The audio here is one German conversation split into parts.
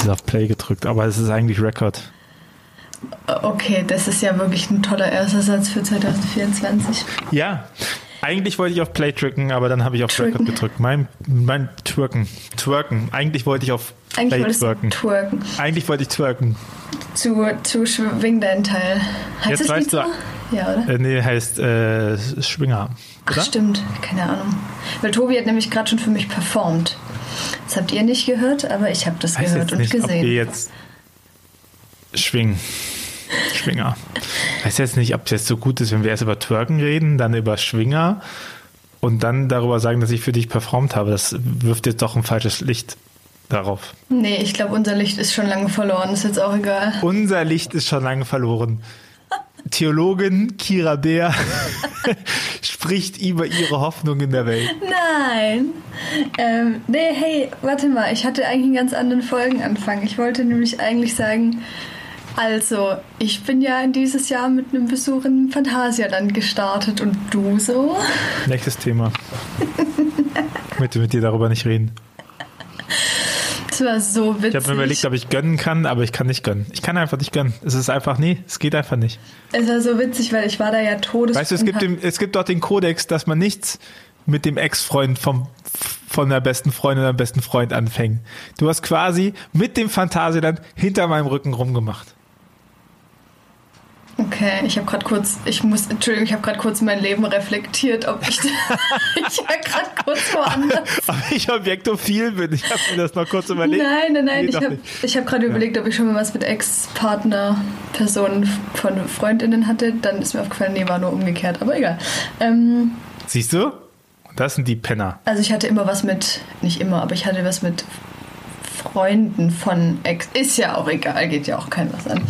es ist auf Play gedrückt, aber es ist eigentlich Record. Okay, das ist ja wirklich ein toller erster Satz für 2024. Ja, eigentlich wollte ich auf Play drücken, aber dann habe ich auf Twerken. Record gedrückt. Mein, mein Twerken. Twerken. Eigentlich wollte ich auf Eigentlich Play du twerken. twerken. Eigentlich wollte ich twerken. Zu, zu Schwing deinen Teil. Heißt Jetzt das weißt Lied du- so? Ja, oder? Äh, nee, heißt äh, Schwinger. Ach, Oder? stimmt. Keine Ahnung. Weil Tobi hat nämlich gerade schon für mich performt. Das habt ihr nicht gehört, aber ich habe das weiß gehört und nicht, ob wir gesehen. jetzt schwingen. Schwinger. Weiß jetzt nicht, ob es jetzt so gut ist, wenn wir erst über Twerken reden, dann über Schwinger und dann darüber sagen, dass ich für dich performt habe. Das wirft jetzt doch ein falsches Licht darauf. Nee, ich glaube, unser Licht ist schon lange verloren. Ist jetzt auch egal. Unser Licht ist schon lange verloren. Theologin Kira Bär spricht über ihre Hoffnung in der Welt. Nein. Ähm, nee, hey, warte mal. Ich hatte eigentlich einen ganz anderen Folgenanfang. Ich wollte nämlich eigentlich sagen, also, ich bin ja dieses Jahr mit einem Besuch im Phantasialand gestartet und du so? Nächstes Thema. Ich möchte mit dir darüber nicht reden. Das war so witzig. Ich habe mir überlegt, ob ich gönnen kann, aber ich kann nicht gönnen. Ich kann einfach nicht gönnen. Es ist einfach, nee, es geht einfach nicht. es war so witzig, weil ich war da ja todes. Weißt du, es gibt, den, es gibt dort den Kodex, dass man nichts mit dem Ex-Freund vom, von der besten Freundin oder dem besten Freund anfängt. Du hast quasi mit dem Phantasialand hinter meinem Rücken rumgemacht. Okay, ich habe gerade kurz, ich muss, Entschuldigung, ich habe gerade kurz mein Leben reflektiert, ob ich, ich war gerade kurz woanders. Aber ich objektophil bin. Ich habe mir das noch kurz überlegt. Nein, nein, nein, Nee, ich habe ich hab gerade überlegt, ob ich schon mal was mit Ex-Partner, Personen von Freundinnen hatte. Dann ist mir aufgefallen, nee, war nur umgekehrt, aber egal. Ähm, Siehst du? Das sind die Penner. also ich hatte immer was mit, nicht immer, aber ich hatte was mit Freunden von Ex. Ist ja auch egal, geht ja auch kein was an.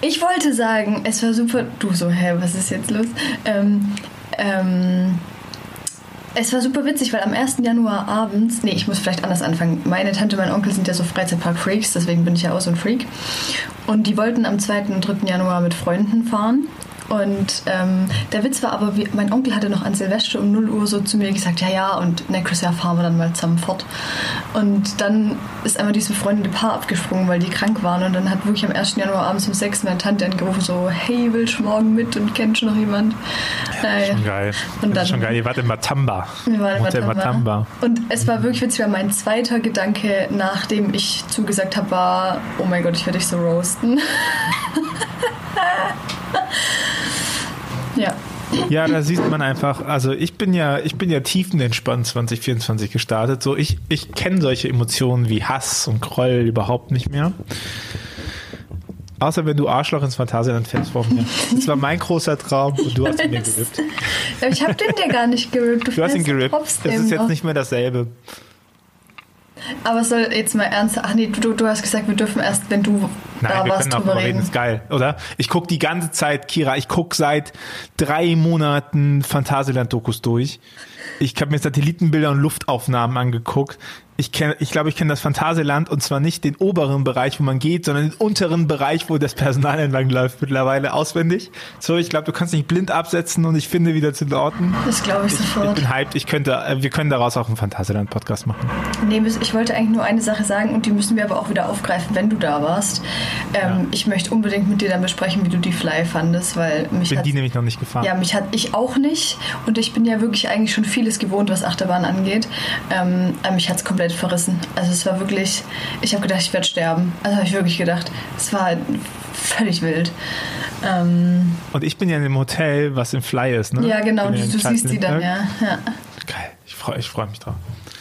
Ich wollte sagen, es war super. Du so, hä, was ist jetzt los? Ähm, ähm, es war super witzig, weil am 1. Januar abends, nee, ich muss vielleicht anders anfangen. Meine Tante und mein Onkel sind ja so Freizeitpark-Freaks, deswegen bin ich ja auch so ein Freak. Und die wollten am 2. und 3. Januar mit Freunden fahren. Und ähm, der Witz war aber, wie, mein Onkel hatte noch an Silvester um 0 Uhr so zu mir gesagt, ja, ja, und nächstes Jahr fahren wir dann mal zusammen fort. Und dann ist einmal dieses befreundete Paar abgesprungen, weil die krank waren. Und dann hat wirklich am 1. Januar abends um 6 meine Tante angerufen, so, hey, willst du morgen mit und kennst du noch jemand? Naja. Schon geil. Und das dann- ist schon geil. Ihr wart in Matamba. Wir waren in Matamba. Matamba. Und es war wirklich witzig, weil mein zweiter Gedanke, nachdem ich zugesagt habe, war, oh mein Gott, ich werde dich so roasten. ja. Ja, da sieht man einfach, also ich bin ja, ich bin ja tiefenentspannt 2024 gestartet. So, ich, ich kenne solche Emotionen wie Hass und Groll überhaupt nicht mehr. Außer wenn du Arschloch ins Phantasialand fällst vor mir. Das war mein großer Traum und du hast ihn mir gerippt. Ich habe den dir gar nicht gerippt. Du hast ihn gerippt. Das ist jetzt noch. nicht mehr dasselbe. Aber soll jetzt mal ernst. Ach nee, du, du hast gesagt, wir dürfen erst, wenn du Nein, da wir warst, können auch drüber reden. Ist geil, oder? Ich gucke die ganze Zeit, Kira, ich gucke seit drei Monaten Phantasialand-Dokus durch. Ich habe mir Satellitenbilder und Luftaufnahmen angeguckt. Ich kenne, ich glaube, ich kenne das Phantasialand und zwar nicht den oberen Bereich, wo man geht, sondern den unteren Bereich, wo das Personal entlang läuft, mittlerweile auswendig. So, ich glaube, du kannst nicht blind absetzen und ich finde wieder zu den Orten. Das glaube ich Ich sofort. bin hyped. Ich könnte, äh, wir können daraus auch einen Phantasialand-Podcast machen. Nee, ich wollte eigentlich nur eine Sache sagen und die müssen wir aber auch wieder aufgreifen, wenn du da warst. Ähm, Ich möchte unbedingt mit dir dann besprechen, wie du die Fly fandest, weil mich Bin hat die nämlich noch nicht gefahren. Ja, mich hat ich auch nicht. Und ich bin ja wirklich eigentlich schon vieles gewohnt, was Achterbahn angeht. Ähm, aber mich hat es komplett verrissen. Also es war wirklich, ich habe gedacht, ich werde sterben. Also habe ich wirklich gedacht. Es war halt völlig wild. Ähm, Und ich bin ja in dem Hotel, was im Fly ist, ne? ja, genau, du, du siehst die dann, ja. ja. Geil, ich freue ich freu mich drauf.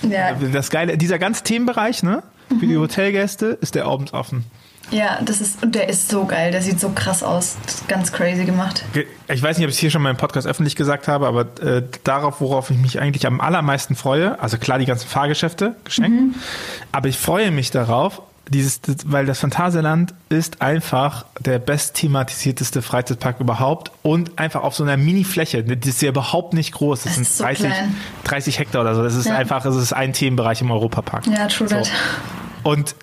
Ja, Das Geile, dieser ganze Themenbereich, ne? Für Mhm. die Hotelgäste ist der abends offen. Ja, das ist, und der ist so geil, der sieht so krass aus. Ganz crazy gemacht. Ge- Ich weiß nicht, ob ich es hier schon mal im Podcast öffentlich gesagt habe, aber äh, darauf, worauf ich mich eigentlich am allermeisten freue, also klar die ganzen Fahrgeschäfte geschenkt, Mhm. aber ich freue mich darauf, dieses, weil das Phantasialand ist einfach der best thematisierteste Freizeitpark überhaupt und einfach auf so einer Mini-Fläche. Das ist ja überhaupt nicht groß. Das, Das sind so 30, klein. 30 Hektar oder so. Das ist Ja. einfach, es ist ein Themenbereich im Europapark. Ja, true So. that. Und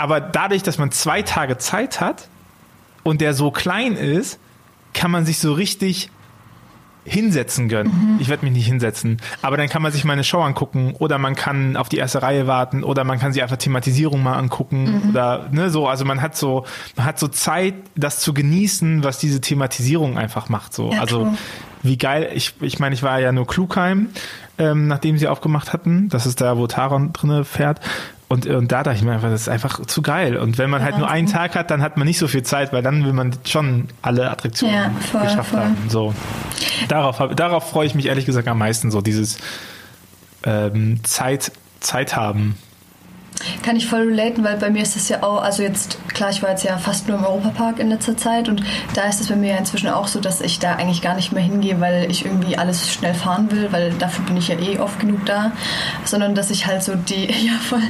aber dadurch, dass man zwei Tage Zeit hat und der so klein ist, kann man sich so richtig hinsetzen gönnen. Ich werde mich nicht hinsetzen. Aber dann kann man sich mal eine Show angucken oder man kann auf die erste Reihe warten oder man kann sich einfach Thematisierung mal angucken oder ne, so. Also man hat so, man hat so Zeit, das zu genießen, was diese Thematisierung einfach macht. So. Ja, also wie geil. Ich, ich meine, ich war ja nur Klugheim, ähm, nachdem sie aufgemacht hatten. Das ist da, wo Taron drinne fährt. Und, und da dachte ich mir einfach, das ist einfach zu geil. Und wenn man halt nur einen Tag hat, dann hat man nicht so viel Zeit, weil dann will man schon alle Attraktionen Ja, voll, geschafft voll. haben. So. Darauf, darauf freue ich mich ehrlich gesagt am meisten, so dieses ähm, Zeit, Zeit haben. Kann ich voll relaten, weil bei mir ist das ja auch, also jetzt, klar, ich war jetzt ja fast nur im Europapark in letzter Zeit und da ist es bei mir ja inzwischen auch so, dass ich da eigentlich gar nicht mehr hingehe, weil ich irgendwie alles schnell fahren will, weil dafür bin ich ja eh oft genug da, sondern dass ich halt so die, ja voll,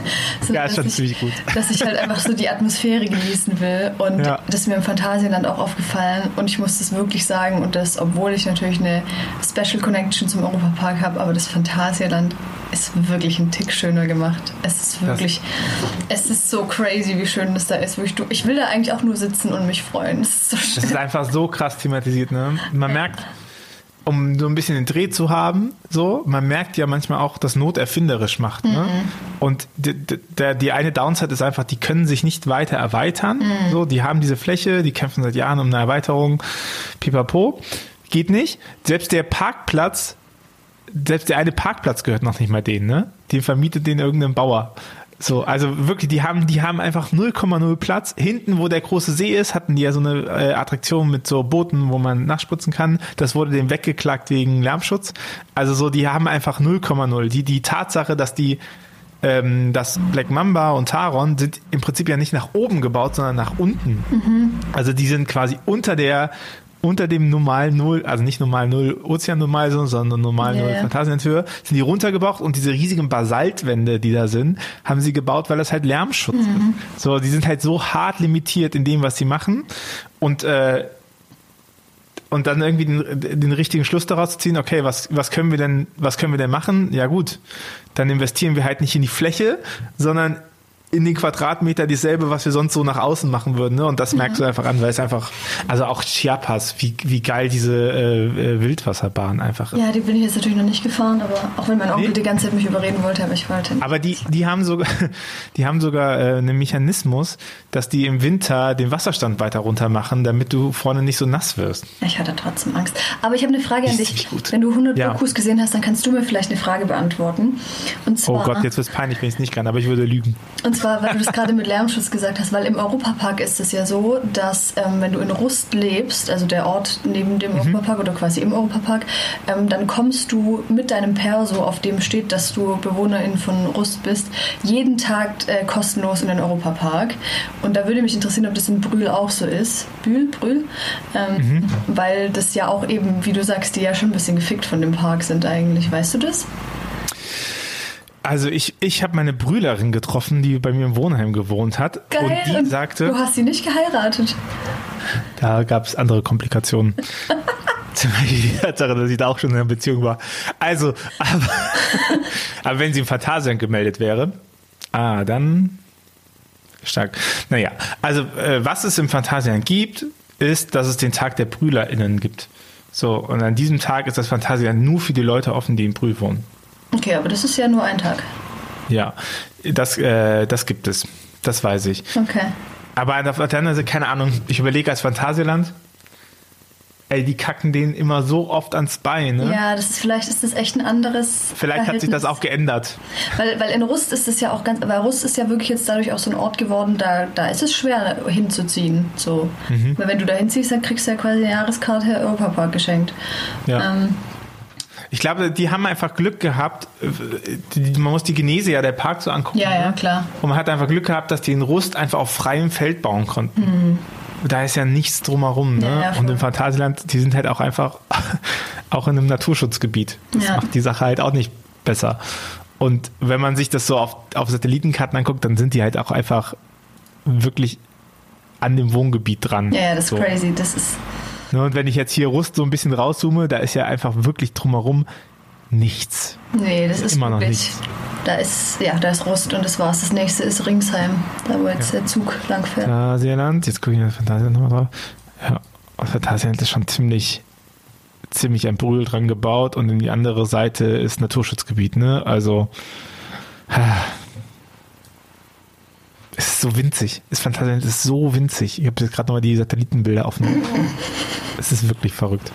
so, Ja, ist schon ich, ziemlich gut. dass ich halt einfach so die Atmosphäre genießen will und Ja. das ist mir im Phantasialand auch aufgefallen und ich muss das wirklich sagen und das, obwohl ich natürlich eine Special Connection zum Europapark habe, aber das Phantasialand ist wirklich ein Tick schöner gemacht. Es ist wirklich, es ist so crazy, wie schön das da ist. Ich will da eigentlich auch nur sitzen und mich freuen. Das ist so schön. ist einfach so krass thematisiert, ne? Man merkt, um so ein bisschen den Dreh zu haben, so, man merkt ja manchmal auch, dass Not erfinderisch macht, ne? Und die, die- die eine Downside ist einfach, die können sich nicht weiter erweitern, so, die haben diese Fläche, die kämpfen seit Jahren um eine Erweiterung, pipapo, geht nicht. Selbst der Parkplatz, selbst der eine Parkplatz gehört noch nicht mal denen, ne? Den vermietet den irgendein Bauer. So, also wirklich, die haben, die haben einfach 0,0 Platz. Hinten, wo der große See ist, hatten die ja so eine äh, Attraktion mit so Booten, wo man nachspritzen kann. Das wurde denen weggeklagt wegen Lärmschutz. Also so, die haben einfach 0,0. Die, die Tatsache, dass die ähm, dass Black Mamba und Taron sind im Prinzip ja nicht nach oben gebaut, sondern nach unten. Also die sind quasi unter der unter dem normalen Null, also nicht normal Null Ozean normal, sondern normal Null ja. Phantasienhöhe, sind die runtergebaut und diese riesigen Basaltwände, die da sind, haben sie gebaut, weil das halt Lärmschutz ist. So, die sind halt so hart limitiert in dem, was sie machen und äh, und dann irgendwie den, den richtigen Schluss daraus zu ziehen, okay, was, was können wir denn, was können wir denn machen? Ja gut, dann investieren wir halt nicht in die Fläche, sondern in den Quadratmeter dieselbe, was wir sonst so nach außen machen würden. Ne? Und das merkst du einfach an, weil es einfach, also auch Chiapas, wie, wie geil diese äh, äh, Wildwasserbahn einfach ist. Ja, die bin ich jetzt natürlich noch nicht gefahren, aber auch wenn mein Onkel Nee. die ganze Zeit mich überreden wollte, aber ich wollte nicht. Aber die, die haben sogar, die haben sogar äh, einen Mechanismus, dass die im Winter den Wasserstand weiter runter machen, damit du vorne nicht so nass wirst. Ich hatte trotzdem Angst. Aber ich habe eine Frage an dich. gut. Wenn du 100 Ja. Dokus gesehen hast, dann kannst du mir vielleicht eine Frage beantworten. Oh zwar, Gott, jetzt wird's peinlich, wenn ich es nicht kann, aber ich würde lügen. Und zwar, weil du das gerade mit Lärmschutz gesagt hast, weil im Europapark ist es ja so, dass ähm, wenn du in Rust lebst, also der Ort neben dem Europapark oder quasi im Europapark, ähm, dann kommst du mit deinem Perso, auf dem steht, dass du Bewohnerin von Rust bist, jeden Tag äh, kostenlos in den Europapark. Und da würde mich interessieren, ob das in Brühl auch so ist. Bühl, Brühl? Ähm, Weil das ja auch eben, wie du sagst, die ja schon ein bisschen gefickt von dem Park sind eigentlich. Weißt du das? Also ich, ich habe meine Brülerin getroffen, die bei mir im Wohnheim gewohnt hat. Geil. Und die du sagte, hast sie nicht geheiratet. da gab es andere Komplikationen. Zum Beispiel die Tatsache, dass ich da auch schon in einer Beziehung war. Also, aber, aber wenn sie im Phantasialand gemeldet wäre, ah, dann stark. Naja, also äh, was es im Phantasialand gibt, ist, dass es den Tag der BrülerInnen gibt. So, und an diesem Tag ist das Phantasialand nur für die Leute offen, die in Brühl wohnen. Okay, aber das ist ja nur ein Tag. Ja, das, äh, das gibt es. Das weiß ich. Okay. Aber auf der anderen Seite, keine Ahnung, ich überlege als Phantasialand, ey, die kacken denen immer so oft ans Bein, ne? Ja, das ist, vielleicht ist das echt ein anderes. Vielleicht hat sich das Verhältnis. auch geändert. Weil, weil in Rust ist es ja auch ganz. Weil Rust ist ja wirklich jetzt dadurch auch so ein Ort geworden, da, da ist es schwer hinzuziehen. So. Mhm. Weil wenn du da hinziehst, dann kriegst du ja quasi eine Jahreskarte Europapark geschenkt. Ja. Ähm, Ich glaube, die haben einfach Glück gehabt. man muss die Genese ja der Park so angucken. ja, ja, ne? klar. Und man hat einfach Glück gehabt, dass die in Rust einfach auf freiem Feld bauen konnten. Da ist ja nichts drumherum. Ne? Ja, ja. Und im Phantasialand, die sind halt auch einfach auch in einem Naturschutzgebiet. Das Ja. macht die Sache halt auch nicht besser. Und wenn man sich das so auf, auf Satellitenkarten anguckt, dann sind die halt auch einfach wirklich an dem Wohngebiet dran. Ja, ja, das ist so. crazy. Das ist. Ne, Und wenn ich jetzt hier Rust so ein bisschen rauszoome, da ist ja einfach wirklich drumherum nichts. Nee, das ist Immer noch wirklich. nichts. Da ist, ja, da ist Rust und das war's. Das nächste ist Ringsheim, da wo jetzt der Zug lang fährt. Phantasialand, jetzt gucke ich das Phantasialand nochmal drauf. Ja, und Phantasialand ist schon ziemlich, ziemlich ein Brühl dran gebaut und in die andere Seite ist Naturschutzgebiet, ne? Also es ist so winzig. Es ist fantastisch, es ist so winzig. Ich habe jetzt gerade nochmal die Satellitenbilder aufgenommen. es ist wirklich verrückt.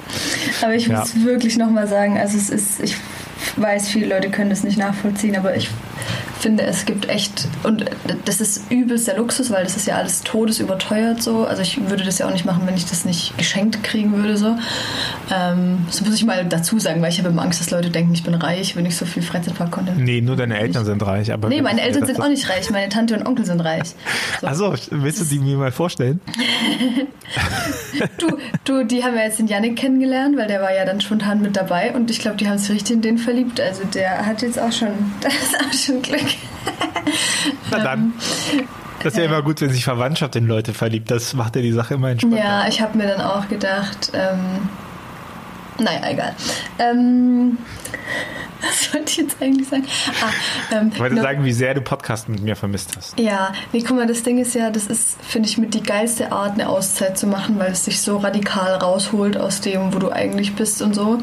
Aber ich muss ja. wirklich nochmal sagen, also es ist, ich weiß, viele Leute können das nicht nachvollziehen, aber ich finde, es gibt echt, und das ist übelst der Luxus, weil das ist ja alles todesüberteuert so. Also ich würde das ja auch nicht machen, wenn ich das nicht geschenkt kriegen würde so. Ähm, das muss ich mal dazu sagen, weil ich habe immer Angst, dass Leute denken, ich bin reich, wenn ich so viel Freizeitpark konnte. Nee, nur deine Eltern sind reich. Aber nee, meine Eltern sind auch nicht reich, meine Tante und Onkel sind reich. So. Achso, willst du die mir mal vorstellen? du, du, die haben ja jetzt den Janik kennengelernt, weil der war ja dann spontan mit dabei und ich glaube, die haben sich richtig in den verliebt. Also der hat jetzt auch schon, das ist auch schon Glück. Na dann. Das ist ja immer gut, wenn sich Verwandtschaft in Leute verliebt. Das macht ja die Sache immer entspannter. Ja, ich habe mir dann auch gedacht, ähm, naja, egal. Ähm, was wollte ich jetzt eigentlich sagen? Ah, ähm, ich wollte sagen, wie sehr du Podcast mit mir vermisst hast. Ja, nee, guck mal, das Ding ist ja, das ist, finde ich, mit die geilste Art, eine Auszeit zu machen, weil es dich so radikal rausholt aus dem, wo du eigentlich bist und so.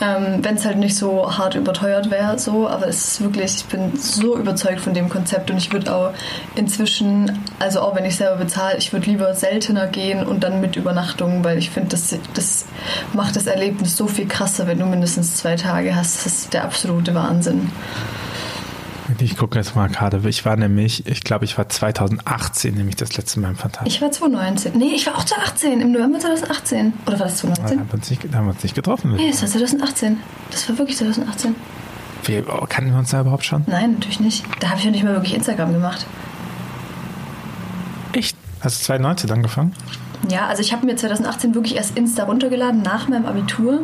Ähm, Wenn es halt nicht so hart überteuert wäre, so, aber es ist wirklich, ich bin so überzeugt von dem Konzept und ich würde auch inzwischen, also auch wenn ich selber bezahle, ich würde lieber seltener gehen und dann mit Übernachtung, weil ich finde, das, das macht das Erlebnis so viel krasser, wenn du mindestens zwei Tage hast. Das ist der absolute Wahnsinn. Ich gucke jetzt mal gerade. Ich war nämlich, ich glaube, ich war 2018 nämlich das letzte Mal im Fantastik. Ich war 2019. Nee, ich war auch 2018, im November 2018. Oder war das 2019? Da haben wir uns nicht, haben wir uns nicht getroffen. Nee, das war 2018. Das war wirklich 2018. Wie, kannten wir uns da überhaupt schon? Nein, natürlich nicht. Da habe ich ja nicht mal wirklich Instagram gemacht. Echt? Hast du 2019 angefangen? Ja, also ich habe mir 2018 wirklich erst Insta runtergeladen nach meinem Abitur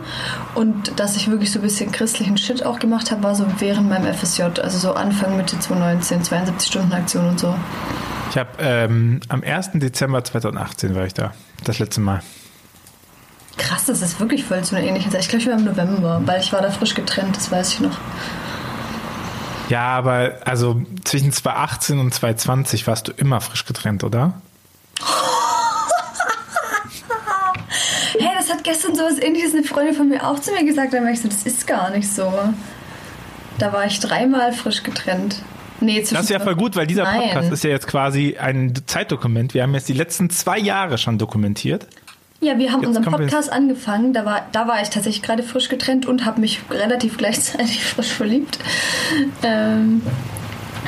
und dass ich wirklich so ein bisschen christlichen Shit auch gemacht habe, war so während meinem FSJ, also so Anfang Mitte 2019, 72 Stunden Aktion und so. Ich habe ähm, am 1. Dezember 2018 war ich da, das letzte Mal. Krass, das ist wirklich voll zu einer ähnlichen Zeit. Ich glaube, ich war im November, weil ich war da frisch getrennt, das weiß ich noch. Ja, aber also zwischen 2018 und 2020 warst du immer frisch getrennt, oder? Gestern sowas ähnliches eine Freundin von mir auch zu mir gesagt, da war ich so, das ist gar nicht so. Da war ich dreimal frisch getrennt. Nee, das ist ja voll gut, weil dieser Nein. Podcast ist ja jetzt quasi ein Zeitdokument. Wir haben jetzt die letzten zwei Jahre schon dokumentiert. Ja, wir haben jetzt unseren Podcast angefangen. Da war, da war ich tatsächlich gerade frisch getrennt und habe mich relativ gleichzeitig frisch verliebt. Ähm,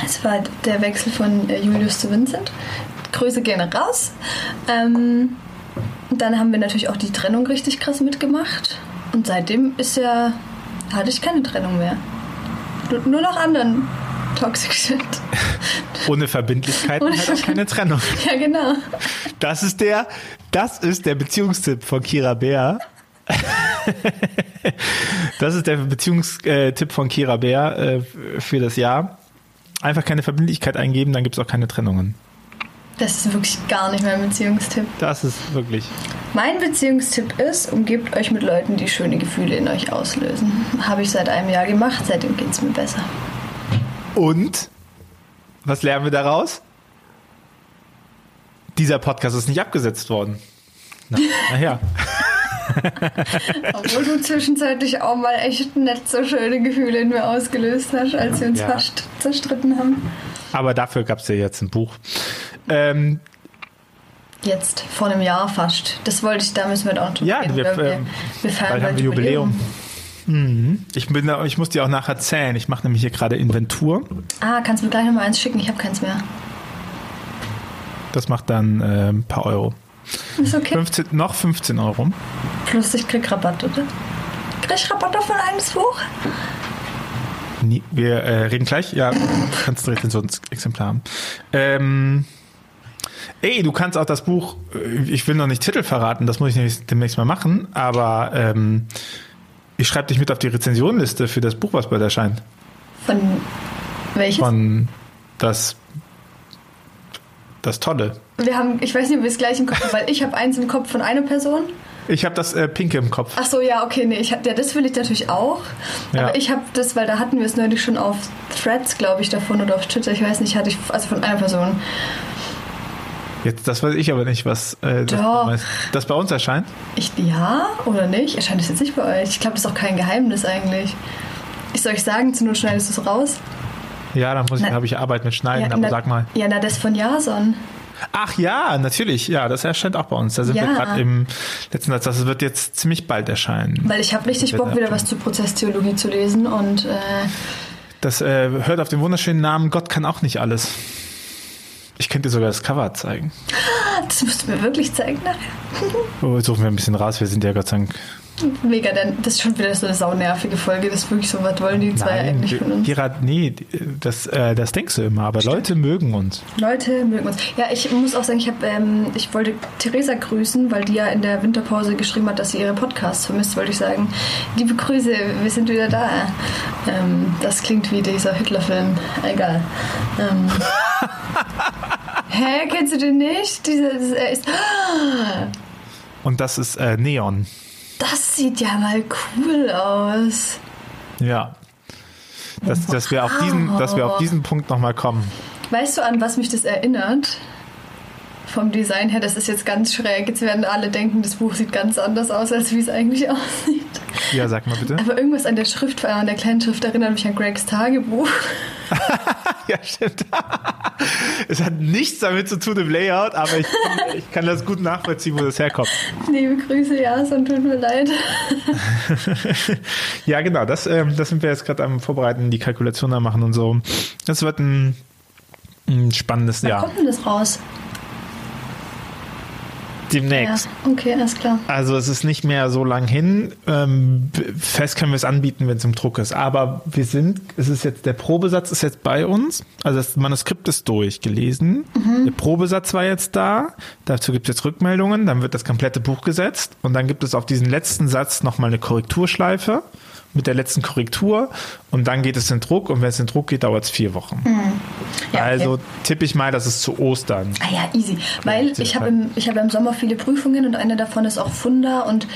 es war der Wechsel von äh, Julius zu Vincent. Grüße gerne raus. Ähm, dann haben wir natürlich auch die Trennung richtig krass mitgemacht. Und seitdem ist ja, hatte ich keine Trennung mehr. Nur noch anderen Toxic Shit. Ohne Verbindlichkeiten Ohne halt auch keine Trennung. Ja, genau. Das ist der, das ist der Beziehungstipp von Kira Bär. das ist der Beziehungstipp von Kira Bär äh, für das Jahr. Einfach keine Verbindlichkeit eingeben, dann gibt es auch keine Trennungen. Das ist wirklich gar nicht mein Beziehungstipp. Das ist wirklich. Mein Beziehungstipp ist, umgebt euch mit Leuten, die schöne Gefühle in euch auslösen. Habe ich seit einem Jahr gemacht, seitdem geht es mir besser. Und? Was lernen wir daraus? Dieser Podcast ist nicht abgesetzt worden. Na, naja. Obwohl du zwischenzeitlich auch mal echt nicht so schöne Gefühle in mir ausgelöst hast, als wir uns ja. fast zerstritten haben. Aber dafür gab es ja jetzt ein Buch. Ähm, Jetzt, vor einem Jahr fast. Das wollte ich, da müssen wir auch drüber ja, reden. Wir, wir, wir feiern haben wir Jubiläum. Mhm. Ich, bin, ich muss dir auch nachher zählen. Ich mache nämlich hier gerade Inventur. Ah, kannst du mir gleich nochmal eins schicken? Ich habe keins mehr. Das macht dann äh, ein paar Euro. Ist okay. 15, noch 15 Euro. Plus ich krieg Rabatt, oder? Krieg ich Rabatt auf ein eigenes Buch? Nie, wir äh, reden gleich. Ja, kannst direkt in so ein Exemplar haben. Ähm, ey, du kannst auch das Buch, äh, ich will noch nicht Titel verraten, das muss ich demnächst mal machen, aber ähm, ich schreibe dich mit auf die Rezensionliste für das Buch, was bald erscheint. Von welches? Von das das Tolle. Wir haben, ich weiß nicht, ob wir es gleich im Kopf haben, weil ich habe eins im Kopf von einer Person ich habe das äh, Pinke im Kopf. Ach so, ja, okay, nee, ich hab, ja, das will ich natürlich auch. Ja. Aber ich habe das, weil da hatten wir es neulich schon auf Threads, glaube ich, davon oder auf Twitter, ich weiß nicht, hatte ich, also von einer Person. Jetzt, das weiß ich aber nicht, was äh, das, Doch. das bei uns erscheint. Ich, ja oder nicht? Erscheint es jetzt nicht bei euch? Ich glaube, das ist auch kein Geheimnis eigentlich. Ich soll euch sagen, zur Not schneidest du es raus. Ja, dann muss ich, habe ich Arbeit mit Schneiden, aber na, sag mal. Ja, na, das von Jason. Ach ja, natürlich. Ja, das erscheint auch bei uns. Da sind wir Ja. gerade im letzten Satz. Das wird jetzt ziemlich bald erscheinen. Weil ich habe richtig Bock, wieder was zur Prozesstheologie zu lesen und äh, Das äh, hört auf den wunderschönen Namen Gott kann auch nicht alles. Ich könnte dir sogar das Cover zeigen. das musst du mir wirklich zeigen nachher. Oh, suchen wir ein bisschen raus. Wir sind ja Gott sei Dank. Mega, denn das ist schon wieder so eine saunervige Folge. Das ist wirklich so, was wollen die zwei eigentlich von uns? Gerard, nee, das, äh, das denkst du immer, aber Leute mögen uns. Leute mögen uns. Ja, ich muss auch sagen, ich, hab, ähm, ich wollte Theresa grüßen, weil die ja in der Winterpause geschrieben hat, dass sie ihre Podcasts vermisst. Wollte ich sagen, liebe Grüße, wir sind wieder da. Ähm, das klingt wie dieser Hitler-Film. Egal. Ähm, Hä, kennst du den nicht? Dieser, er ist, Und das ist äh, Neon. Das sieht ja mal cool aus. Ja. Dass, dass, wir auf diesen, dass wir auf diesen Punkt nochmal kommen. Weißt du, an was mich das erinnert? Vom Design her, das ist jetzt ganz schräg. Jetzt werden alle denken, das Buch sieht ganz anders aus, als wie es eigentlich aussieht. Ja, sag mal bitte. Aber irgendwas an der Schrift, vor allem an der kleinen Schrift, erinnert mich an Gregs Tagebuch. Ja, stimmt. es hat nichts damit zu tun im Layout, aber ich, ich kann das gut nachvollziehen, wo das herkommt. Liebe Grüße, Jason, tut mir leid. Ja, genau, das, ähm, das sind wir jetzt gerade am Vorbereiten, die Kalkulation da machen und so. Das wird ein, ein spannendes Wann Jahr. kommt denn das raus? Demnächst. Ja, okay, alles klar. Also es ist nicht mehr so lang hin. Ähm, fest können wir es anbieten, wenn es im Druck ist. Aber wir sind, es ist jetzt, der Probesatz ist jetzt bei uns. Also das Manuskript ist durchgelesen. Der Probesatz war jetzt da. Dazu gibt es jetzt Rückmeldungen. Dann wird das komplette Buch gesetzt. Und dann gibt es auf diesen letzten Satz nochmal eine Korrekturschleife mit der letzten Korrektur. Und dann geht es in Druck. Und wenn es in Druck geht, dauert es vier Wochen. Ja, okay. Also tippe ich mal, das ist zu Ostern. Ah ja, easy. Weil ich habe im, ich habe im Sommer viele Prüfungen und eine davon ist auch Funda und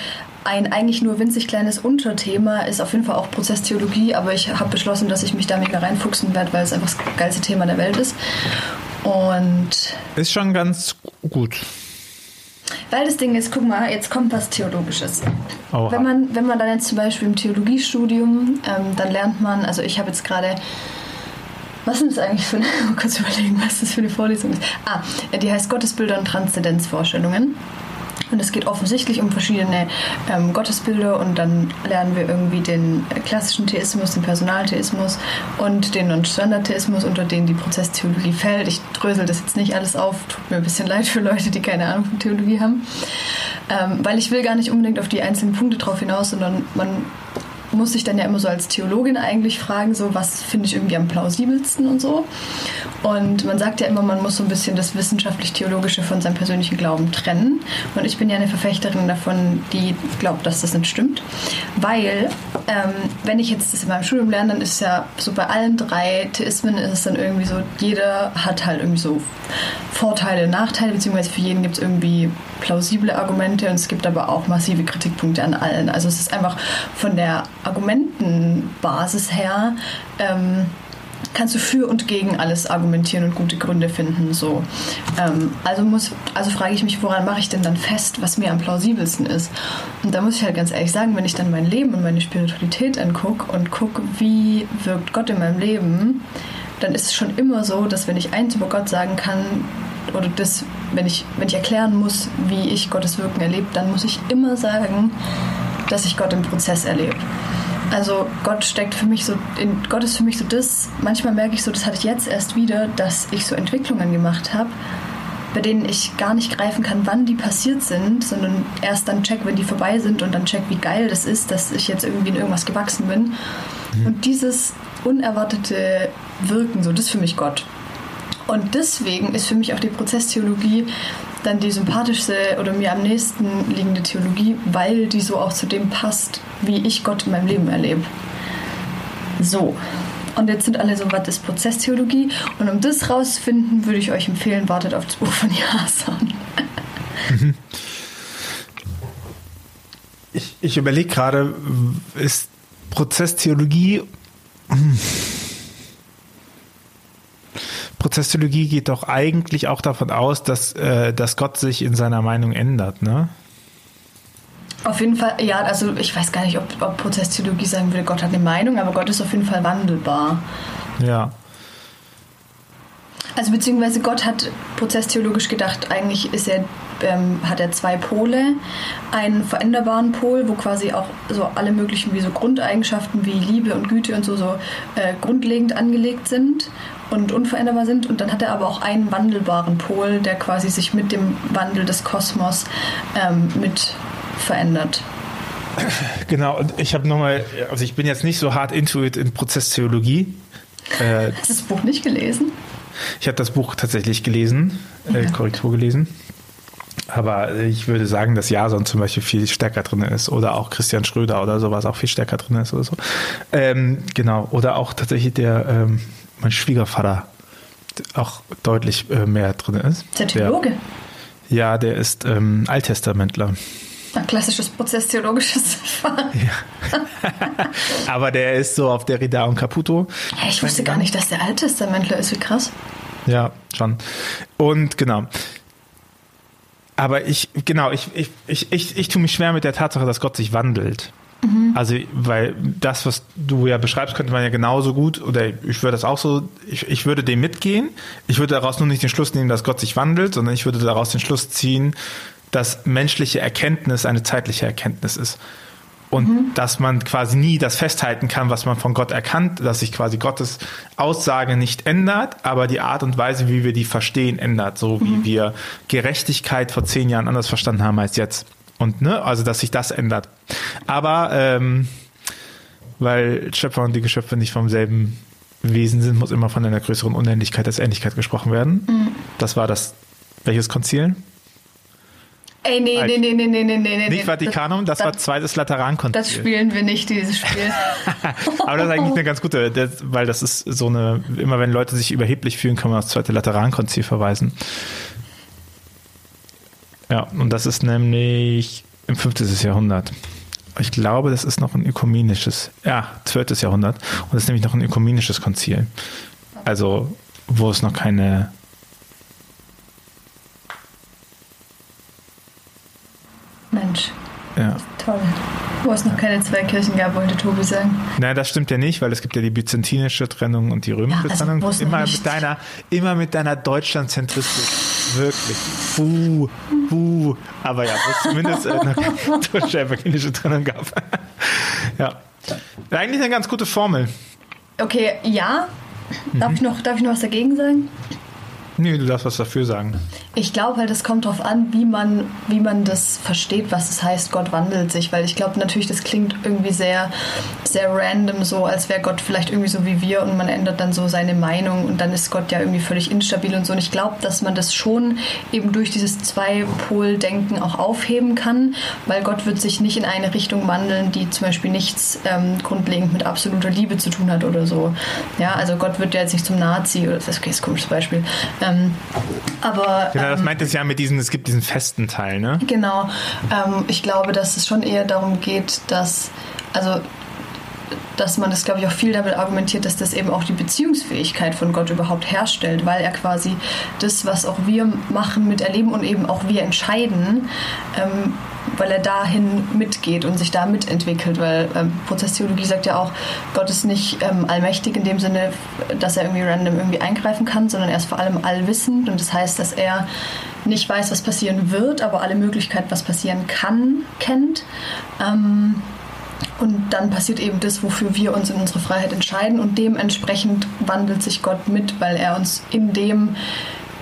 ein eigentlich nur winzig kleines Unterthema ist auf jeden Fall auch Prozesstheologie, aber ich habe beschlossen, dass ich mich da mega reinfuchsen werde, weil es einfach das geilste Thema der Welt ist. Und Ist schon ganz gut. Weil das Ding ist, guck mal, jetzt kommt was Theologisches. Oha. Wenn man, wenn man dann jetzt zum Beispiel im Theologiestudium, ähm, dann lernt man, also ich habe jetzt gerade, was ist das eigentlich für eine, kurz überlegen, was das für eine Vorlesung ist. Ah, die heißt Gottesbilder und Transzendenzvorstellungen. Und es geht offensichtlich um verschiedene ähm, Gottesbilder und dann lernen wir irgendwie den klassischen Theismus, den Personaltheismus und den Non-Standard-Theismus, unter den die Prozesstheologie fällt. Ich drösel das jetzt nicht alles auf, tut mir ein bisschen leid für Leute, die keine Ahnung von Theologie haben. Ähm, weil ich will gar nicht unbedingt auf die einzelnen Punkte drauf hinaus, sondern man muss sich dann ja immer so als Theologin eigentlich fragen, so was finde ich irgendwie am plausibelsten und so. Und man sagt ja immer, man muss so ein bisschen das wissenschaftlich-theologische von seinem persönlichen Glauben trennen. Und ich bin ja eine Verfechterin davon, die glaubt, dass das nicht stimmt. Weil, ähm, wenn ich jetzt das in meinem Studium lerne, dann ist ja so bei allen drei Theismen ist es dann irgendwie so, jeder hat halt irgendwie so Vorteile, Nachteile, beziehungsweise für jeden gibt es irgendwie plausible Argumente und es gibt aber auch massive Kritikpunkte an allen. Also es ist einfach von der Argumentenbasis her ähm, kannst du für und gegen alles argumentieren und gute Gründe finden. So. Ähm, also, muss, also frage ich mich, woran mache ich denn dann fest, was mir am plausibelsten ist? Und da muss ich halt ganz ehrlich sagen, wenn ich dann mein Leben und meine Spiritualität angucke und gucke, wie wirkt Gott in meinem Leben, dann ist es schon immer so, dass wenn ich eins über Gott sagen kann, oder das, wenn ich, wenn ich erklären muss, wie ich Gottes Wirken erlebe, dann muss ich immer sagen, dass ich Gott im Prozess erlebe. Also Gott steckt für mich so, in, Gott ist für mich so das, manchmal merke ich so, das hatte ich jetzt erst wieder, dass ich so Entwicklungen gemacht habe, bei denen ich gar nicht greifen kann, wann die passiert sind, sondern erst dann check, wenn die vorbei sind und dann check, wie geil das ist, dass ich jetzt irgendwie in irgendwas gewachsen bin. Und dieses unerwartete Wirken, so, das ist für mich Gott. Und deswegen ist für mich auch die Prozesstheologie dann die sympathischste oder mir am nächsten liegende Theologie, weil die so auch zu dem passt, wie ich Gott in meinem Leben erlebe. So. Und jetzt sind alle so, was ist Prozesstheologie? Und um das rauszufinden, würde ich euch empfehlen, wartet auf das Buch von Jason. Ich, ich überlege gerade, ist Prozesstheologie. Prozessologie geht doch eigentlich auch davon aus, dass, äh, dass Gott sich in seiner Meinung ändert, ne? Auf jeden Fall, ja, also ich weiß gar nicht, ob, ob Prozesstheologie sagen will, Gott hat eine Meinung, aber Gott ist auf jeden Fall wandelbar. Ja. Also beziehungsweise Gott hat prozesstheologisch gedacht, eigentlich ist er, ähm, hat er zwei Pole. Einen veränderbaren Pol, wo quasi auch so alle möglichen wie so Grundeigenschaften wie Liebe und Güte und so, so äh, grundlegend angelegt sind und unveränderbar sind. Und dann hat er aber auch einen wandelbaren Pol, der quasi sich mit dem Wandel des Kosmos ähm, mit verändert. Genau, und ich habe nochmal, also ich bin jetzt nicht so hart into it in Prozesstheologie. Äh, Hast du das Buch nicht gelesen? Ich habe das Buch tatsächlich gelesen, äh, Korrektur gelesen. Aber ich würde sagen, dass Jason zum Beispiel viel stärker drin ist oder auch Christian Schröder oder sowas auch viel stärker drin ist oder so. Ähm, genau, oder auch tatsächlich der, ähm, mein Schwiegervater auch deutlich äh, mehr drin ist. Ist der Theologe? Der, ja, der ist ähm, Alttestamentler. Ein klassisches prozesstheologisches Verfahren. Ja. Aber der ist so auf Derrida und Caputo. Ich wusste gar nicht, dass der Alttestamentler ist. Wie krass. Ja, schon. Und genau. Aber ich, genau, ich, ich, ich, ich, ich tue mich schwer mit der Tatsache, dass Gott sich wandelt. Mhm. Also, weil das, was du ja beschreibst, könnte man ja genauso gut, oder ich würde das auch so, ich, ich würde dem mitgehen. Ich würde daraus nur nicht den Schluss nehmen, dass Gott sich wandelt, sondern ich würde daraus den Schluss ziehen, dass menschliche Erkenntnis eine zeitliche Erkenntnis ist. Und mhm. dass man quasi nie das festhalten kann, was man von Gott erkannt, dass sich quasi Gottes Aussage nicht ändert, aber die Art und Weise, wie wir die verstehen, ändert. So wie mhm. wir Gerechtigkeit vor zehn Jahren anders verstanden haben als jetzt. Und ne, also dass sich das ändert. Aber ähm, weil Schöpfer und die Geschöpfe nicht vom selben Wesen sind, muss immer von einer größeren Unendlichkeit als Ähnlichkeit gesprochen werden. Mhm. Das war das welches Konzil? Ey, nee, nee, nee, nee, nee, nee, nee. Nicht Vatikanum, das, das war zweites Laterankonzil. Das spielen wir nicht, dieses Spiel. Aber das ist eigentlich eine ganz gute, das, weil das ist so eine, immer wenn Leute sich überheblich fühlen, kann man aufs zweite Laterankonzil verweisen. Ja, und das ist nämlich im 15. Jahrhundert. Ich glaube, das ist noch ein ökumenisches, ja, 12. Jahrhundert. Und das ist nämlich noch ein ökumenisches Konzil. Also, wo es noch keine Mensch. Ja. Toll. Wo es noch keine zwei Kirchen gab, wollte Tobi sagen. Nein, das stimmt ja nicht, weil es gibt ja die byzantinische Trennung und die römische ja, also Trennung. Immer mit, deiner, immer mit deiner Deutschlandzentristik. Wirklich. Puh, puh. Aber ja, wo es zumindest eine deutsche evangelische Trennung gab. ja. Eigentlich eine ganz gute Formel. Okay, ja. Darf, mhm. ich noch, darf ich noch was dagegen sagen? Nee, du darfst was dafür sagen. Ich glaube halt, es kommt darauf an, wie man, wie man das versteht, was es heißt, Gott wandelt sich. Weil ich glaube natürlich, das klingt irgendwie sehr, sehr random, so als wäre Gott vielleicht irgendwie so wie wir und man ändert dann so seine Meinung und dann ist Gott ja irgendwie völlig instabil und so. Und ich glaube, dass man das schon eben durch dieses Zwei-Pol-Denken auch aufheben kann, weil Gott wird sich nicht in eine Richtung wandeln, die zum Beispiel nichts ähm, grundlegend mit absoluter Liebe zu tun hat oder so. Ja, also Gott wird ja jetzt nicht zum Nazi oder das ist ein komisches Beispiel. Ähm, aber genau, das ähm, meint es ja mit diesen, es gibt diesen festen Teil, ne? Genau. Ähm, ich glaube, dass es schon eher darum geht, dass, also dass man das, glaube ich, auch viel damit argumentiert, dass das eben auch die Beziehungsfähigkeit von Gott überhaupt herstellt, weil er quasi das, was auch wir machen, miterleben und eben auch wir entscheiden, ähm, weil er dahin mitgeht und sich da mitentwickelt, weil ähm, Prozesstheologie sagt ja auch, Gott ist nicht ähm, allmächtig in dem Sinne, dass er irgendwie random irgendwie eingreifen kann, sondern er ist vor allem allwissend und das heißt, dass er nicht weiß, was passieren wird, aber alle Möglichkeiten, was passieren kann, kennt. Ähm, und dann passiert eben das, wofür wir uns in unsere Freiheit entscheiden und dementsprechend wandelt sich Gott mit, weil er uns in dem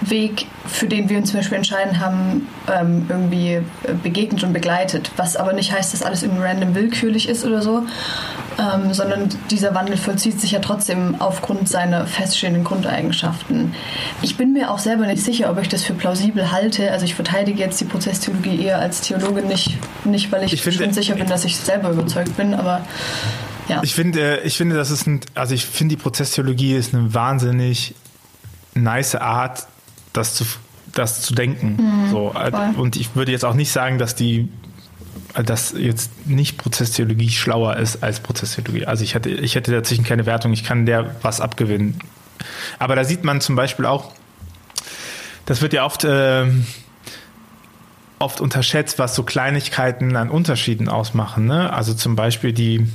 Weg, für den wir uns zum Beispiel entscheiden haben, ähm, irgendwie äh, begegnet und begleitet. Was aber nicht heißt, dass alles irgendwie random willkürlich ist oder so, ähm, sondern dieser Wandel vollzieht sich ja trotzdem aufgrund seiner feststehenden Grundeigenschaften. Ich bin mir auch selber nicht sicher, ob ich das für plausibel halte. Also ich verteidige jetzt die Prozesstheologie eher als Theologe nicht, nicht weil ich, ich schon sicher bin, dass ich selber überzeugt bin, aber ja. Ich finde, ich finde, das ist ein, also ich finde, die Prozesstheologie ist eine wahnsinnig nice Art, das zu, das zu denken. Mhm, so. Und ich würde jetzt auch nicht sagen, dass die dass jetzt nicht Prozesstheologie schlauer ist als Prozesstheologie. Also ich hätte, ich hätte dazwischen keine Wertung, ich kann der was abgewinnen. Aber da sieht man zum Beispiel auch, das wird ja oft, äh, oft unterschätzt, was so Kleinigkeiten an Unterschieden ausmachen. Ne? Also zum Beispiel die,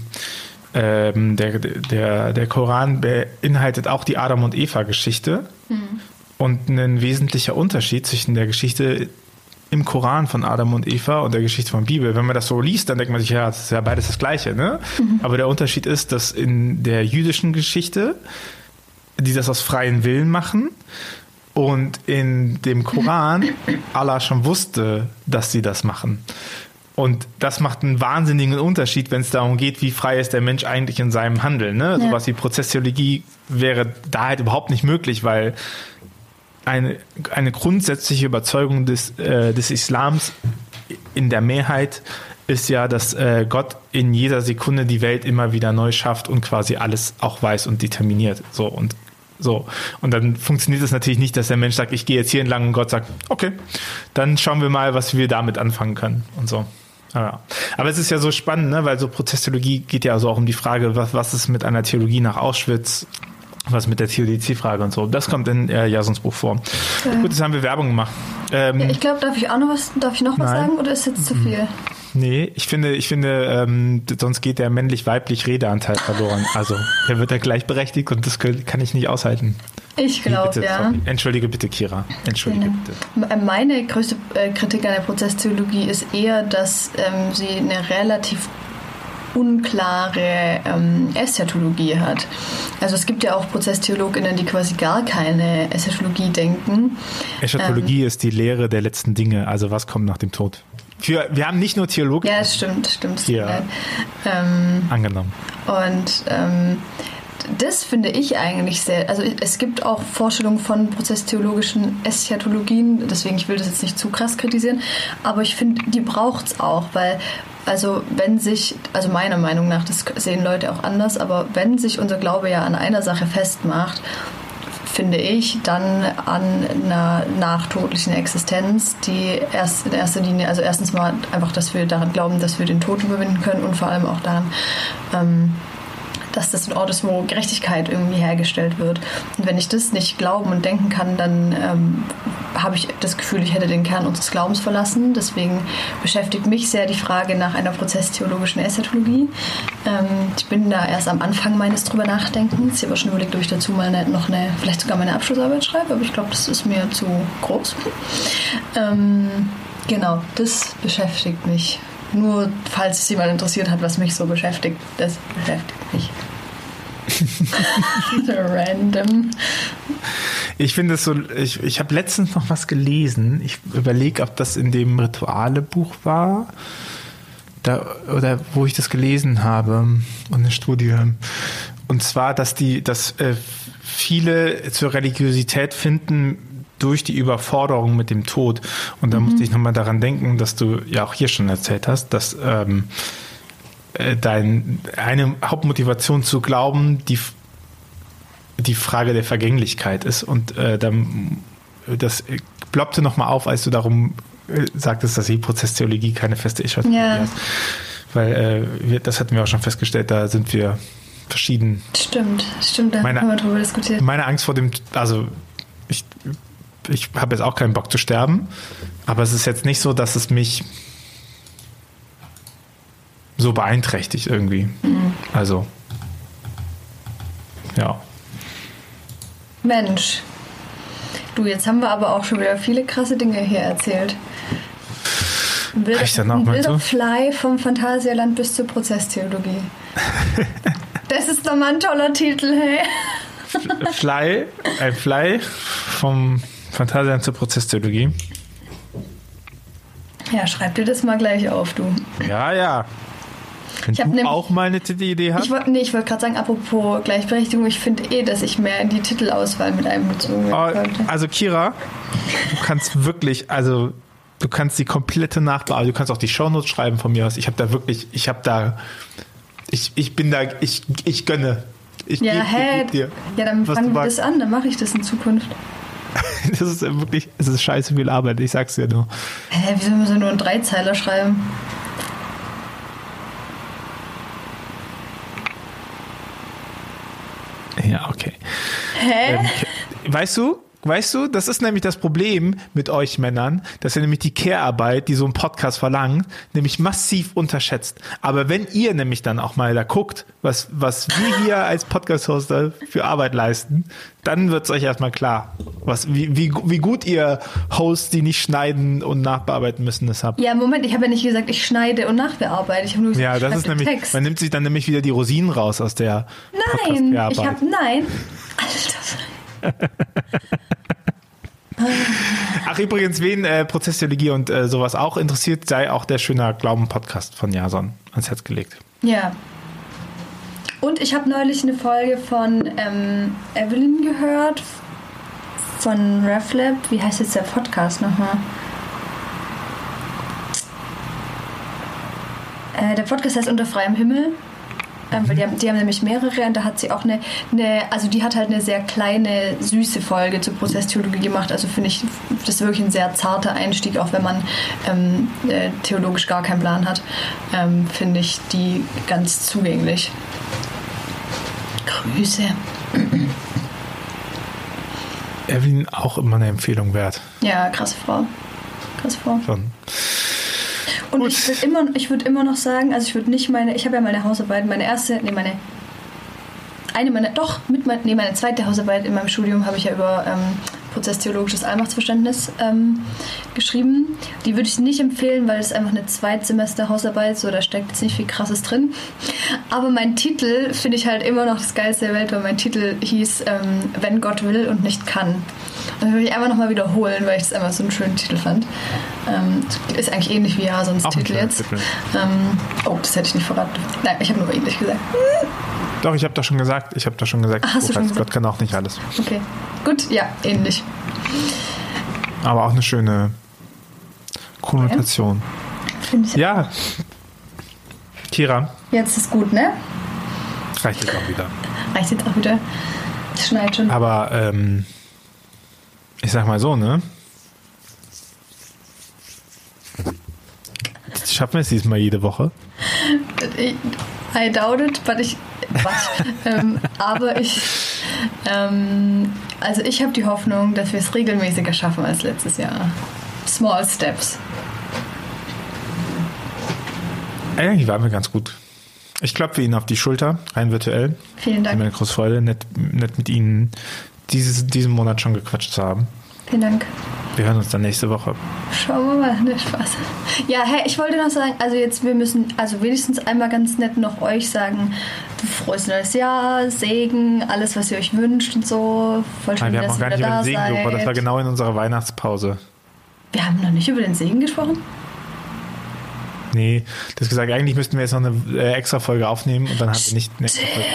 ähm, der, der, der Koran beinhaltet auch die Adam- und Eva-Geschichte. Mhm. Und ein wesentlicher Unterschied zwischen der Geschichte im Koran von Adam und Eva und der Geschichte von Bibel. Wenn man das so liest, dann denkt man sich, ja, das ist ja beides das Gleiche. Ne? Mhm. Aber der Unterschied ist, dass in der jüdischen Geschichte die das aus freien Willen machen und in dem Koran Allah schon wusste, dass sie das machen. Und das macht einen wahnsinnigen Unterschied, wenn es darum geht, wie frei ist der Mensch eigentlich in seinem Handeln. Ne? Ja. Sowas wie Prozesstheologie wäre da halt überhaupt nicht möglich, weil eine, eine grundsätzliche Überzeugung des, äh, des Islams in der Mehrheit ist ja, dass äh, Gott in jeder Sekunde die Welt immer wieder neu schafft und quasi alles auch weiß und determiniert. So und so. Und dann funktioniert es natürlich nicht, dass der Mensch sagt, ich gehe jetzt hier entlang und Gott sagt, okay, dann schauen wir mal, was wir damit anfangen können und so. Ja. Aber es ist ja so spannend, ne? weil so Prozesstheologie geht ja so auch um die Frage, was, was ist mit einer Theologie nach Auschwitz was mit der Theodizee-Frage und so. Das kommt in äh, Jasons Buch vor. Ja. Gut, jetzt haben wir Werbung gemacht. Ähm, ja, ich glaube, darf ich auch noch was, darf ich noch was sagen oder ist jetzt zu viel? Nee, ich finde, ich finde, ähm, sonst geht der männlich-weiblich Redeanteil verloren. Also, der wird ja gleichberechtigt und das kann ich nicht aushalten. Ich glaube, ja. Sorry. Entschuldige bitte, Kira. Entschuldige genau. bitte. Meine größte äh, Kritik an der Prozesstheologie ist eher, dass ähm, sie eine relativ unklare ähm, Eschatologie hat. Also es gibt ja auch Prozesstheologinnen, die quasi gar keine Eschatologie denken. Eschatologie ähm, ist die Lehre der letzten Dinge, also was kommt nach dem Tod. Für, wir haben nicht nur Theologen. Ja, stimmt, stimmt. Hier ähm, angenommen. Und ähm, das finde ich eigentlich sehr, also es gibt auch Vorstellungen von prozesstheologischen Eschatologien, deswegen ich will das jetzt nicht zu krass kritisieren, aber ich finde, die braucht es auch, weil also wenn sich, also meiner Meinung nach, das sehen Leute auch anders, aber wenn sich unser Glaube ja an einer Sache festmacht, finde ich, dann an einer nachtodlichen Existenz, die erst in erster Linie, also erstens mal einfach, dass wir daran glauben, dass wir den Tod überwinden können und vor allem auch daran, ähm, dass das ein Ort ist, wo Gerechtigkeit irgendwie hergestellt wird. Und wenn ich das nicht glauben und denken kann, dann ähm, habe ich das Gefühl, ich hätte den Kern unseres Glaubens verlassen. Deswegen beschäftigt mich sehr die Frage nach einer prozesstheologischen Eschatologie. Ähm, ich bin da erst am Anfang meines drüber Nachdenkens. Ich habe schon überlegt, ob ich dazu mal eine, noch eine, vielleicht sogar meine Abschlussarbeit schreibe, aber ich glaube, das ist mir zu groß. Ähm, genau, das beschäftigt mich. Nur falls es jemand interessiert hat, was mich so beschäftigt, das beschäftigt mich. Random. Ich finde es so, ich, ich habe letztens noch was gelesen. Ich überlege, ob das in dem Rituale-Buch war. Da, oder wo ich das gelesen habe und eine Studie. Und zwar, dass die, dass äh, viele zur Religiosität finden durch die Überforderung mit dem Tod. Und da mhm. musste ich nochmal daran denken, dass du ja auch hier schon erzählt hast, dass ähm, äh, dein, eine Hauptmotivation zu glauben, die, die Frage der Vergänglichkeit ist. Und äh, dann, das ploppte nochmal auf, als du darum äh, sagtest, dass die Prozesstheologie keine feste Eschatologie ja. ist. Weil äh, wir, das hatten wir auch schon festgestellt, da sind wir verschieden. Stimmt, stimmt, da meine, haben wir drüber diskutiert. Meine Angst vor dem, also ich ich habe jetzt auch keinen Bock zu sterben, aber es ist jetzt nicht so, dass es mich so beeinträchtigt irgendwie. Mhm. Also, ja. Mensch. Du, jetzt haben wir aber auch schon wieder viele krasse Dinge hier erzählt. Wilder, ich mal so? Fly vom Phantasialand bis zur Prozesstheologie. das ist doch mal ein toller Titel, hey. Fly, ein Fly vom Phantasialand zur Prozesstheologie. Ja, schreib dir das mal gleich auf, du. Ja, ja. Wenn ich du nämlich, auch mal eine Titelidee hast? Ich wollte nee, wollt gerade sagen, apropos Gleichberechtigung, ich finde eh, dass ich mehr in die Titelauswahl mit einbezogen werden oh, Also Kira, du kannst wirklich, also du kannst die komplette Nachbearbeitung, du kannst auch die Shownotes schreiben von mir aus. Ich habe da wirklich, ich habe da, ich, ich bin da, ich, ich gönne. Ich ja, geb, hä? Geb dir, ja, dann fangen wir das an, dann mache ich das in Zukunft. das ist wirklich, es ist scheiße viel Arbeit, ich sag's dir nur. Hä, wieso müssen wir nur einen Dreizeiler schreiben? Ja, okay. Hä? Ähm, weißt du, Weißt du, das ist nämlich das Problem mit euch Männern, dass ihr nämlich die Care-Arbeit, die so ein Podcast verlangt, nämlich massiv unterschätzt. Aber wenn ihr nämlich dann auch mal da guckt, was, was wir hier als Podcast-Hoster für Arbeit leisten, dann wird's euch erstmal klar, was, wie, wie, wie gut ihr Hosts, die nicht schneiden und nachbearbeiten müssen, das habt. Ja, Moment, ich habe ja nicht gesagt, ich schneide und nachbearbeite. Ich habe nur gesagt, Ja, das ist nämlich, Text. man nimmt sich dann nämlich wieder die Rosinen raus aus der Nein, ich habe nein. Alter. Ach, übrigens, wen äh, Prozesstheologie und äh, sowas auch interessiert, sei auch der Schöner Glauben-Podcast von Jason ans Herz gelegt. Ja. Und ich habe neulich eine Folge von ähm, Evelyn gehört, von RefLab. Wie heißt jetzt der Podcast nochmal? Äh, der Podcast heißt Unter freiem Himmel. Ähm, weil die, haben, die haben nämlich mehrere und da hat sie auch eine, eine, also die hat halt eine sehr kleine, süße Folge zur Prozesstheologie gemacht. Also finde ich, das ist wirklich ein sehr zarter Einstieg, auch wenn man ähm, äh, theologisch gar keinen Plan hat, ähm, finde ich die ganz zugänglich. Grüße. Evelyn auch immer eine Empfehlung wert. Ja, krasse Frau. Krasse Frau. Schon. Und Gut. ich würde immer, ich würd immer noch sagen, also ich würde nicht meine, ich habe ja meine Hausarbeit, meine erste, nee, meine, eine meiner, doch, mit mein, nee, meine zweite Hausarbeit in meinem Studium habe ich ja über ähm, prozesstheologisches Allmachtsverständnis ähm, geschrieben. Die würde ich nicht empfehlen, weil es einfach eine Zweitsemester-Hausarbeit, so da steckt jetzt nicht viel Krasses drin. Aber mein Titel finde ich halt immer noch das Geilste der Welt, weil mein Titel hieß ähm, Wenn Gott will und nicht kann. Den will ich einfach nochmal wiederholen, weil ich es einfach so einen schönen Titel fand. Ähm, ist eigentlich ähnlich wie Jasons Auch ein Titel jetzt. Titel. Ähm, oh, das hätte ich nicht verraten. Nein, ich habe nur ähnlich gesagt. Doch, ich habe doch schon gesagt, ich habe doch schon gesagt, Ach, hast du Gott, schon Gott gesagt? kann auch nicht alles. Okay. Gut, ja, ähnlich. Aber auch eine schöne Konnotation. Finde ich. Ja. Kira, Jetzt ist gut, ne? reicht jetzt auch wieder. Reicht jetzt auch wieder. Es schneit schon. Aber ähm, ich sag mal so, ne? Schaffen wir es diesmal jede Woche? Ich- I doubt it, but ich. Ähm, aber ich. Ähm, also, ich habe die Hoffnung, dass wir es regelmäßiger schaffen als letztes Jahr. Small Steps. Eigentlich waren wir ganz gut. Ich klopfe Ihnen auf die Schulter, rein virtuell. Vielen Mir Dank. eine große Freude, nett, nett mit Ihnen dieses, diesen Monat schon gequatscht zu haben. Vielen Dank. Wir hören uns dann nächste Woche. Schauen wir mal, ne Spaß. Ja, hey, ich wollte noch sagen, also jetzt, wir müssen, also wenigstens einmal ganz nett noch euch sagen, frohes neues Jahr, Segen, alles, was ihr euch wünscht und so. Voll schön, Nein, wir haben auch gar nicht über den Segen gesprochen. Das war genau in unserer Weihnachtspause. Wir haben noch nicht über den Segen gesprochen? Nee, das gesagt, eigentlich müssten wir jetzt noch eine äh, extra Folge aufnehmen und dann haben wir nicht eine extra Folge.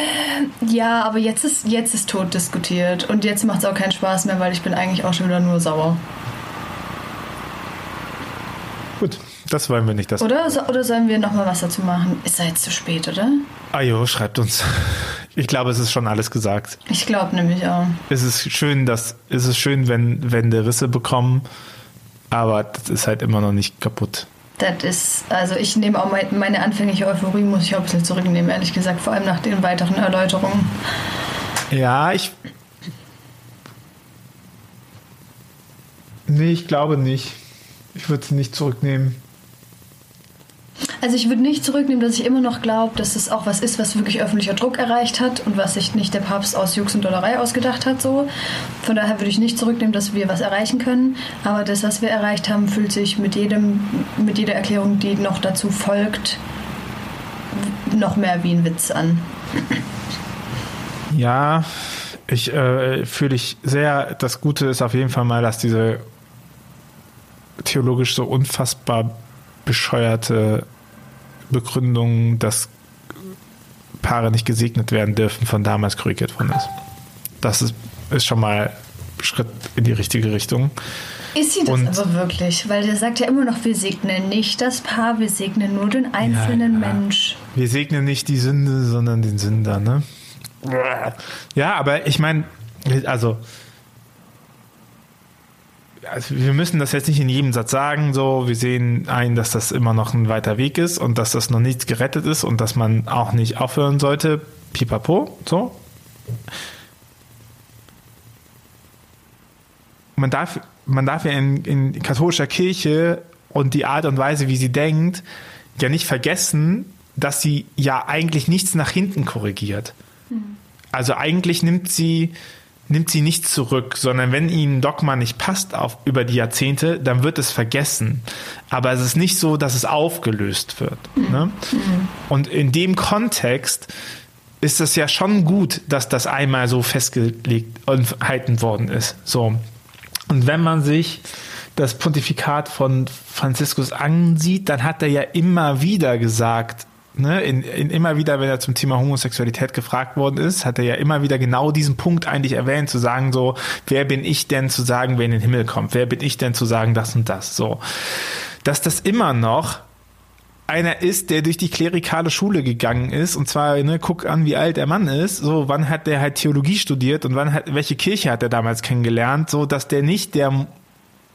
Ja, aber jetzt ist, jetzt ist tot diskutiert und jetzt macht es auch keinen Spaß mehr, weil ich bin eigentlich auch schon wieder nur sauer. Gut, das wollen wir nicht. Das Oder, so, oder sollen wir nochmal was dazu machen? Ist da jetzt zu spät, oder? Ajo, schreibt uns. Ich glaube, es ist schon alles gesagt. Ich glaube nämlich auch. Es ist schön, dass es ist schön, wenn Wände Risse bekommen, aber das ist halt immer noch nicht kaputt. Das ist, also ich nehme auch mein, meine anfängliche Euphorie, muss ich auch ein bisschen zurücknehmen, ehrlich gesagt, vor allem nach den weiteren Erläuterungen. Ja, ich. Nee, ich glaube nicht. Ich würde sie nicht zurücknehmen. Also ich würde nicht zurücknehmen, dass ich immer noch glaube, dass es auch was ist, was wirklich öffentlicher Druck erreicht hat und was sich nicht der Papst aus Jux und Dollerei ausgedacht hat. So. Von daher würde ich nicht zurücknehmen, dass wir was erreichen können. Aber das, was wir erreicht haben, fühlt sich mit jedem, mit jeder Erklärung, die noch dazu folgt, noch mehr wie ein Witz an. Ja, ich äh, fühle ich sehr. Das Gute ist auf jeden Fall mal, dass diese theologisch so unfassbar bescheuerte Begründung, dass Paare nicht gesegnet werden dürfen, von damals korrigiert worden ist. Das ist, ist schon mal ein Schritt in die richtige Richtung. Ist sie das Und- aber wirklich? Weil der sagt ja immer noch, wir segnen nicht das Paar, wir segnen nur den einzelnen Ja, ja. Mensch. Wir segnen nicht die Sünde, sondern den Sünder, ne? Ja, aber ich meine, also, also wir müssen das jetzt nicht in jedem Satz sagen, so, wir sehen ein, dass das immer noch ein weiter Weg ist und dass das noch nichts gerettet ist und dass man auch nicht aufhören sollte, pipapo, so. man darf, man darf ja in, in katholischer Kirche und die Art und Weise, wie sie denkt, ja nicht vergessen, dass sie ja eigentlich nichts nach hinten korrigiert. Also eigentlich nimmt sie, nimmt sie nichts zurück, sondern wenn ihnen Dogma nicht passt auf, über die Jahrzehnte, dann wird es vergessen. Aber es ist nicht so, dass es aufgelöst wird. Ne? Und in dem Kontext ist es ja schon gut, dass das einmal so festgelegt und halten worden ist. So. Und wenn man sich das Pontifikat von Franziskus ansieht, dann hat er ja immer wieder gesagt, ne, in, in immer wieder, wenn er zum Thema Homosexualität gefragt worden ist, hat er ja immer wieder genau diesen Punkt eigentlich erwähnt, zu sagen so, wer bin ich denn zu sagen, wer in den Himmel kommt? Wer bin ich denn zu sagen das und das? So. Dass das immer noch einer ist, der durch die klerikale Schule gegangen ist und zwar, ne, guck an, wie alt der Mann ist, so, wann hat der halt Theologie studiert und wann hat, welche Kirche hat er damals kennengelernt, so, dass der nicht der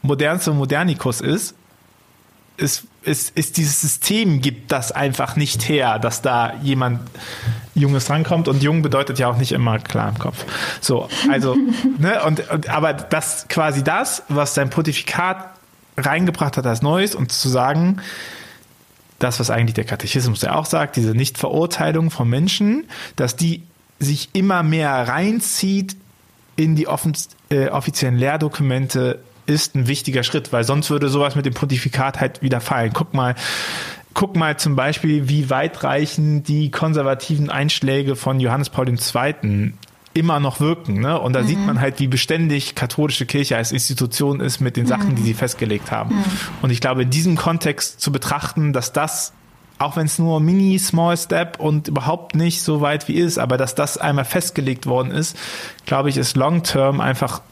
modernste Modernikus ist, ist, ist, ist dieses System gibt das einfach nicht her, dass da jemand Junges rankommt und jung bedeutet ja auch nicht immer klar im Kopf. So, also, ne, und, und aber das quasi das, was sein Pontifikat reingebracht hat als Neues und zu sagen, das, was eigentlich der Katechismus ja auch sagt, diese Nichtverurteilung von Menschen, dass die sich immer mehr reinzieht in die offen, äh, offiziellen Lehrdokumente, ist ein wichtiger Schritt, weil sonst würde sowas mit dem Pontifikat halt wieder fallen. Guck mal, guck mal zum Beispiel, wie weitreichend die konservativen Einschläge von Johannes Paul II. immer noch wirken. Ne? Und da mhm. sieht man halt, wie beständig katholische Kirche als Institution ist mit den Sachen, mhm. die sie festgelegt haben. Mhm. Und ich glaube, in diesem Kontext zu betrachten, dass das auch wenn es nur mini small step und überhaupt nicht so weit wie ist, aber dass das einmal festgelegt worden ist, glaube ich, ist long term einfach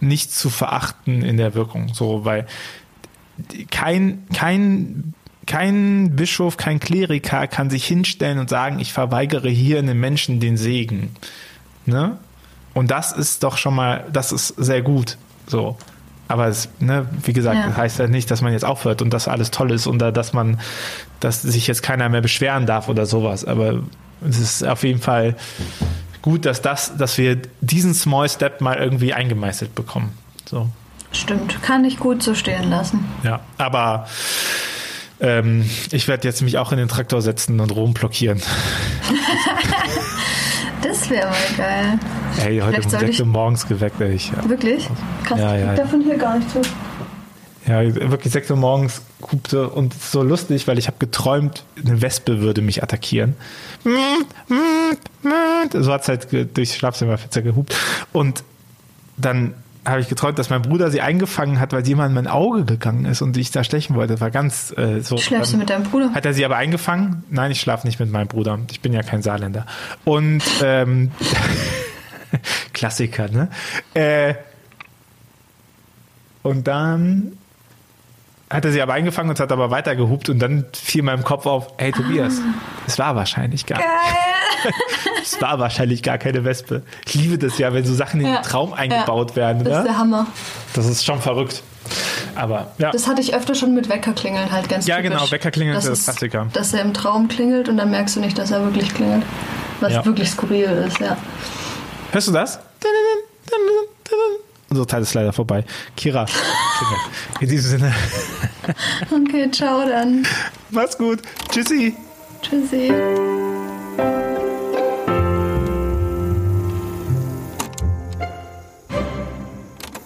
nicht zu verachten in der Wirkung. So, weil kein, kein, kein Bischof, kein Kleriker kann sich hinstellen und sagen, ich verweigere hier einem Menschen den Segen. Ne? Und das ist doch schon mal, das ist sehr gut. So. Aber es, ne, wie gesagt, ja. das heißt ja nicht, dass man jetzt aufhört und das alles toll ist und dass man, dass sich jetzt keiner mehr beschweren darf oder sowas. Aber es ist auf jeden Fall gut, dass das, dass wir diesen Small Step mal irgendwie eingemeißelt bekommen. So. Stimmt, kann ich gut so stehen lassen. Ja, aber ähm, ich werde jetzt mich auch in den Traktor setzen und Rom blockieren. das wäre mal geil. Hey, heute um 6 Uhr morgens geweckt. Ey. Ja. Wirklich? Krass, ja, ja. ich davon hier gar nicht zu. Ja, wirklich 6 Uhr morgens hupte und so lustig, weil ich habe geträumt, eine Wespe würde mich attackieren. So hat es halt durchs Schlafzimmerfenster gehupt. Und dann habe ich geträumt, dass mein Bruder sie eingefangen hat, weil sie immer in mein Auge gegangen ist und ich da stechen wollte. Das war ganz äh, so. Schläfst du mit deinem Bruder? Hat er sie aber eingefangen? Nein, ich schlafe nicht mit meinem Bruder. Ich bin ja kein Saarländer. Und ähm, Klassiker, ne? Äh, und dann hat er sie aber eingefangen und hat aber weiter gehupt und dann fiel meinem Kopf auf, hey Tobias, ah. es war wahrscheinlich gar Es war wahrscheinlich gar keine Wespe. Ich liebe das ja, wenn so Sachen in den Traum eingebaut ja, werden. Das ne? ist der Hammer. Das ist schon verrückt. Aber ja. Das hatte ich öfter schon mit Weckerklingeln halt ganz Ja, typisch. genau, Weckerklingeln das ist das Klassiker. Dass er im Traum klingelt und dann merkst du nicht, dass er wirklich klingelt. Was ja. wirklich skurril ist, ja. Hörst du das? Unsere Zeit ist leider vorbei. Kira, in diesem Sinne. Okay, ciao dann. Mach's gut. Tschüssi. Tschüssi.